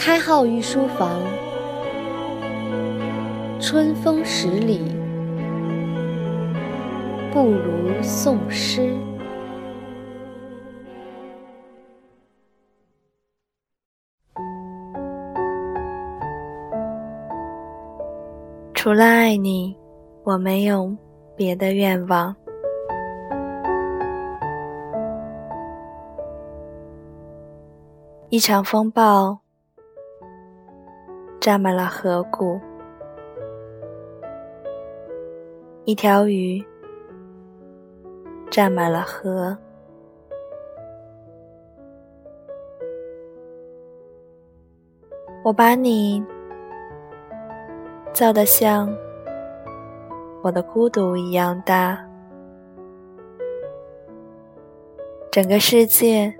开号御书房，春风十里，不如送诗。除了爱你，我没有别的愿望。一场风暴占满了河谷，一条鱼占满了河，我把你。造得像我的孤独一样大，整个世界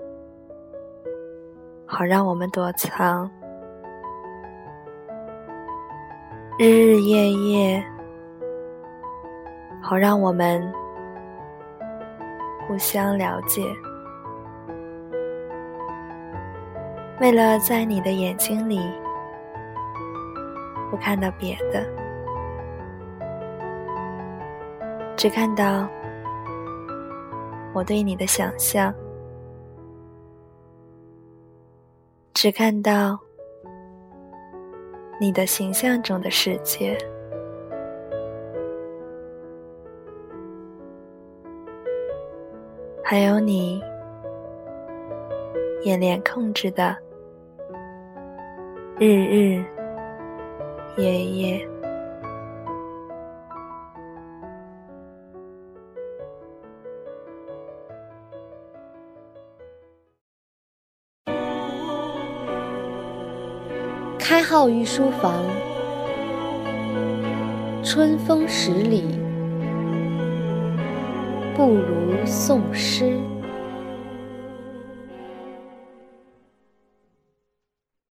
好让我们躲藏，日日夜夜好让我们互相了解。为了在你的眼睛里。不看到别的，只看到我对你的想象，只看到你的形象中的世界，还有你眼帘控制的日日。夜夜，开号御书房，春风十里，不如宋诗。